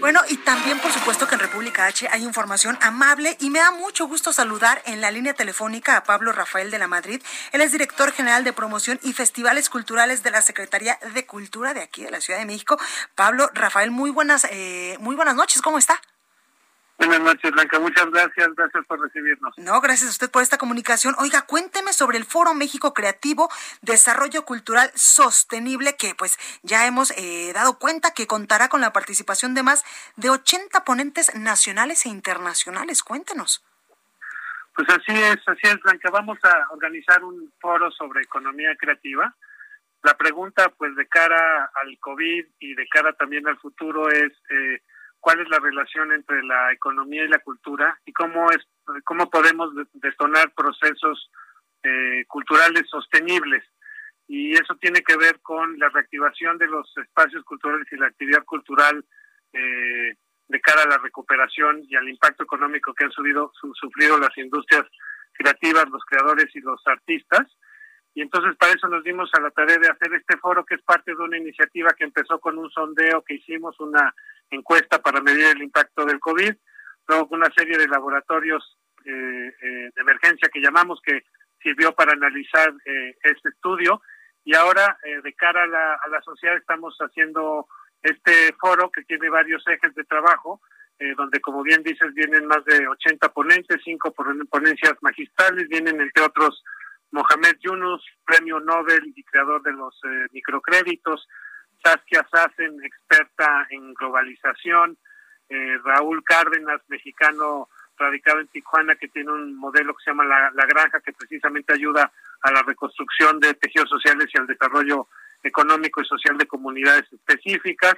Bueno, y también por supuesto que en República H hay información amable y me da mucho gusto saludar en la línea telefónica a Pablo Rafael de la Madrid. Él es director general de promoción y festivales culturales de la Secretaría de Cultura de aquí de la Ciudad de México. Pablo Rafael, muy buenas, eh, muy buenas noches, ¿cómo está? Buenas noches, Blanca. Muchas gracias. Gracias por recibirnos. No, gracias a usted por esta comunicación. Oiga, cuénteme sobre el Foro México Creativo Desarrollo Cultural Sostenible, que pues ya hemos eh, dado cuenta que contará con la participación de más de 80 ponentes nacionales e internacionales. Cuéntenos. Pues así es, así es, Blanca. Vamos a organizar un foro sobre economía creativa. La pregunta, pues, de cara al COVID y de cara también al futuro es... Eh, cuál es la relación entre la economía y la cultura y cómo es cómo podemos detonar procesos eh, culturales sostenibles y eso tiene que ver con la reactivación de los espacios culturales y la actividad cultural eh, de cara a la recuperación y al impacto económico que han sufrido las industrias creativas, los creadores y los artistas. Y entonces para eso nos dimos a la tarea de hacer este foro que es parte de una iniciativa que empezó con un sondeo que hicimos, una encuesta para medir el impacto del COVID, luego una serie de laboratorios eh, eh, de emergencia que llamamos que sirvió para analizar eh, este estudio. Y ahora de cara a la, a la sociedad estamos haciendo este foro que tiene varios ejes de trabajo, donde como bien dices vienen más de 80 ponentes, cinco ponencias magistrales, vienen entre otros Mohamed Yunus, premio Nobel y creador de los microcréditos, Saskia Sassen, experta en globalización, eh, Raúl Cárdenas, mexicano radicado en Tijuana, que tiene un modelo que se llama la, Granja, que precisamente ayuda a la reconstrucción de tejidos sociales y al desarrollo económico y social de comunidades específicas.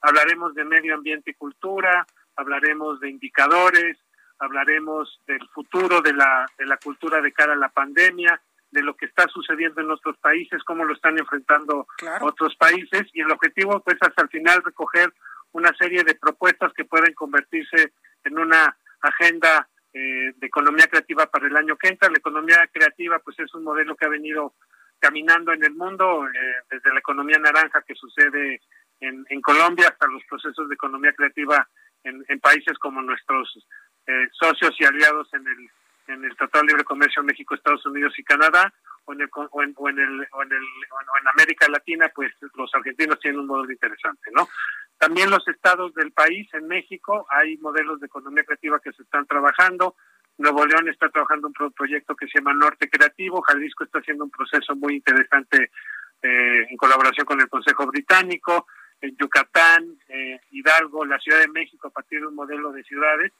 Hablaremos de medio ambiente y cultura, hablaremos de indicadores, hablaremos del futuro de la, de la cultura de cara a la pandemia, de lo que está sucediendo en otros países, cómo lo están enfrentando otros países y el objetivo pues hasta el final recoger una serie de propuestas que pueden convertirse en una agenda eh, de economía creativa para el año que entra. La economía creativa pues es un modelo que ha venido caminando en el mundo, eh, desde la economía naranja que sucede en, en, Colombia hasta los procesos de economía creativa en, en países como nuestros eh, socios y aliados en el en el Tratado de Libre Comercio México, Estados Unidos y Canadá, o en, el, o en, o en, el, o en, el, América Latina, pues los argentinos tienen un modelo interesante, ¿no? También los estados del país, en México, hay modelos de economía creativa que se están trabajando. Nuevo León está trabajando un proyecto que se llama Norte Creativo. Jalisco está haciendo un proceso muy interesante eh, en colaboración con el Consejo Británico. En Yucatán, eh, Hidalgo, la Ciudad de México, a partir de un modelo de ciudades.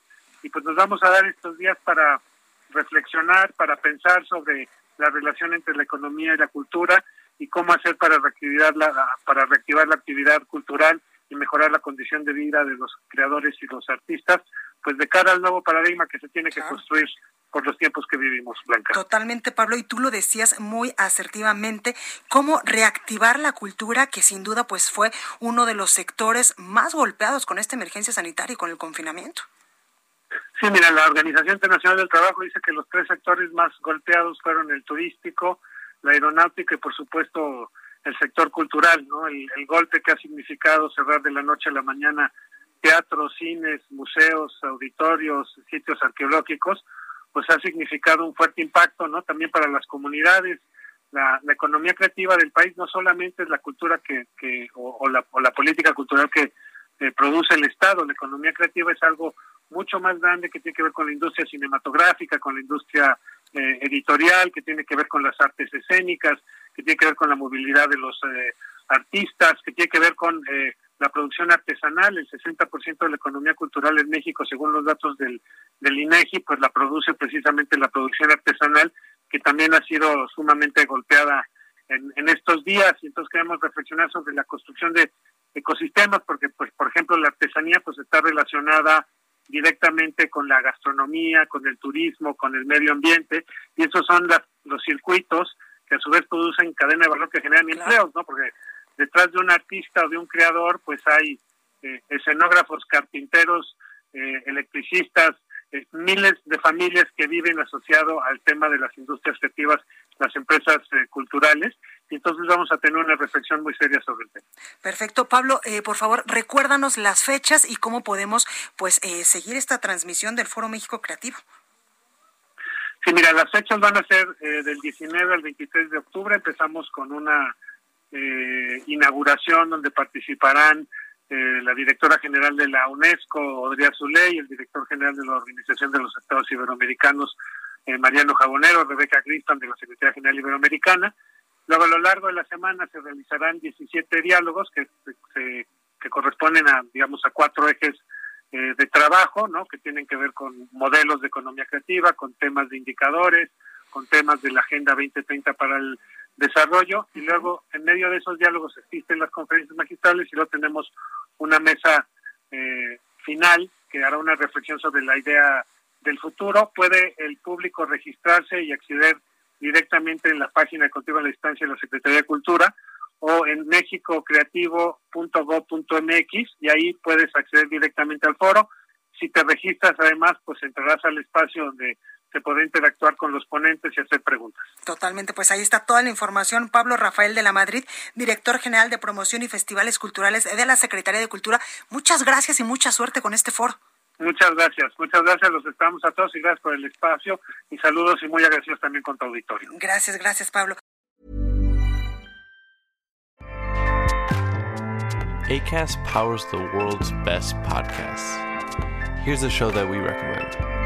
Y pues nos vamos a dar estos días para reflexionar, para pensar sobre la relación entre la economía y la cultura y cómo hacer para reactivar la, para reactivar la actividad cultural y mejorar la condición de vida de los creadores y los artistas, pues de cara al nuevo paradigma que se tiene que construir por los tiempos que vivimos, Blanca. Totalmente, Pablo, y tú lo decías muy asertivamente, cómo reactivar la cultura, que sin duda pues fue uno de los sectores más golpeados con esta emergencia sanitaria y con el confinamiento. Sí, mira, la Organización Internacional del Trabajo dice que los tres sectores más golpeados fueron el turístico, la aeronáutica y por supuesto el sector cultural, ¿no? El, golpe que ha significado cerrar de la noche a la mañana teatros, cines, museos, auditorios, sitios arqueológicos, pues ha significado un fuerte impacto, ¿no? También para las comunidades. La, economía creativa del país no solamente es la cultura que, que o, la, o la política cultural que produce el Estado, la economía creativa es algo mucho más grande que tiene que ver con la industria cinematográfica, con la industria eh, editorial, que tiene que ver con las artes escénicas, que tiene que ver con la movilidad de los eh, artistas, que tiene que ver con eh, la producción artesanal. El 60% de la economía cultural en México, según los datos del, del INEGI, pues la produce precisamente la producción artesanal, que también ha sido sumamente golpeada en, estos días y entonces queremos reflexionar sobre la construcción de ecosistemas porque pues por ejemplo la artesanía pues está relacionada directamente con la gastronomía, con el turismo, con el medio ambiente y esos son los circuitos que a su vez producen cadena de valor que generan empleos, ¿no? Porque detrás de un artista o de un creador pues hay eh, escenógrafos, carpinteros, eh, electricistas, eh, miles de familias que viven asociado al tema de las industrias creativas, las empresas eh, culturales, y entonces vamos a tener una reflexión muy seria sobre el tema. Perfecto, Pablo, eh, por favor, recuérdanos las fechas y cómo podemos pues seguir esta transmisión del Foro México Creativo. Sí, mira, las fechas van a ser del 19 al 23 de octubre. Empezamos con una inauguración donde participarán eh, la directora general de la UNESCO, Odria Zuley, el director general de la Organización de los Estados Iberoamericanos, eh, Mariano Jabonero, Rebeca Cristan de la Secretaría General Iberoamericana. Luego, a lo largo de la semana se realizarán 17 diálogos que, que corresponden a, digamos, a cuatro ejes eh, de trabajo, ¿no? Que tienen que ver con modelos de economía creativa, con temas de indicadores, con temas de la Agenda 2030 para el desarrollo y luego en medio de esos diálogos existen las conferencias magistrales y luego tenemos una mesa eh, final que hará una reflexión sobre la idea del futuro. Puede el público registrarse y acceder directamente en la página de Contigo a la Distancia de la Secretaría de Cultura o en mexicocreativo.gov.mx y ahí puedes acceder directamente al foro. Si te registras además, pues entrarás al espacio donde se puede interactuar con los ponentes y hacer preguntas. Totalmente, pues ahí está toda la información. Pablo Rafael de la Madrid, director general de promoción y festivales culturales de la Secretaría de Cultura. Muchas gracias y mucha suerte con este foro. Muchas gracias, muchas gracias, los estamos a todos y gracias por el espacio y saludos y muy agradecidos también con tu auditorio. Gracias, gracias Pablo. ACAST powers the world's best podcasts. Here's a show that we recommend.